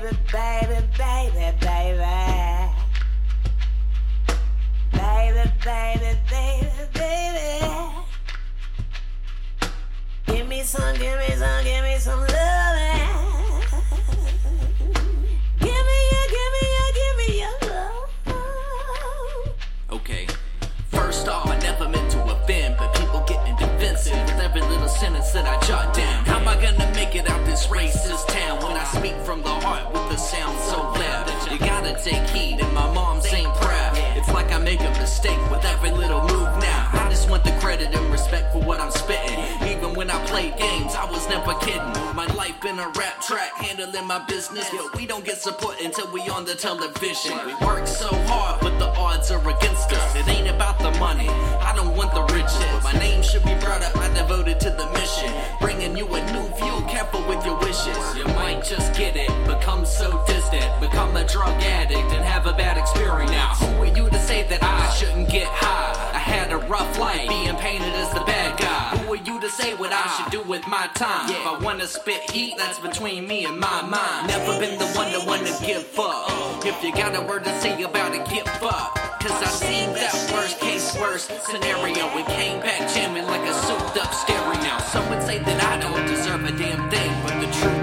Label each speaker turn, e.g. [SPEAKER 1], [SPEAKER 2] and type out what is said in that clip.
[SPEAKER 1] baby, baby, baby, baby. Baby, baby, baby, baby. Give me some, give me some, give me some loving. Give me your, give me your, give me your love.
[SPEAKER 2] Okay. First off, I never meant to offend, but people getting defensive with every little sentence that I jot down. It out this racist town when I speak from the heart with the sound so loud? You gotta take heed, and my mom's ain't proud. It's like I make a mistake with every little move now. I just want the credit and respect for what I'm spitting. Even when I play games, I was never kidding. My life been a rap track, handling my business, but we don't get support until we on the television. We work so hard, but the odds are against us. It ain't about the money. I don't want your wishes. You might just get it, become so distant, become a drug addict, and have a bad experience. Now, who are you to say that I shouldn't get high? I had a rough life, being painted as the bad guy. Who are you to say what I should do with my time? If I wanna spit heat, that's between me and my mind. Never been the one to wanna give up. If you got a word to say about it, give up. Cause I seen that worst case, worst scenario. It came back jamming like a souped up stereo would say that I don't deserve a damn thing, but the truth.